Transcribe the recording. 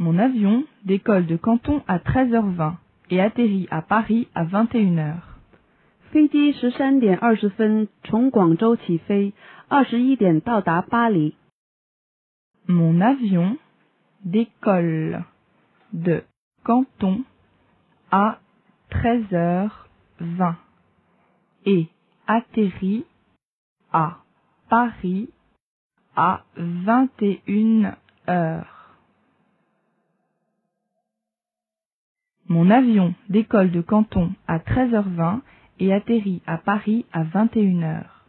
Mon avion décolle de Canton à 13h20 et atterrit à Paris à 21h. 飞机十三点二十分从广州起飞，二十一点到达巴黎。 Mon avion décolle de Canton à 13h20 et atterrit à Paris à 21h. Mon avion décolle de Canton à 13h20 et atterrit à Paris à 21h.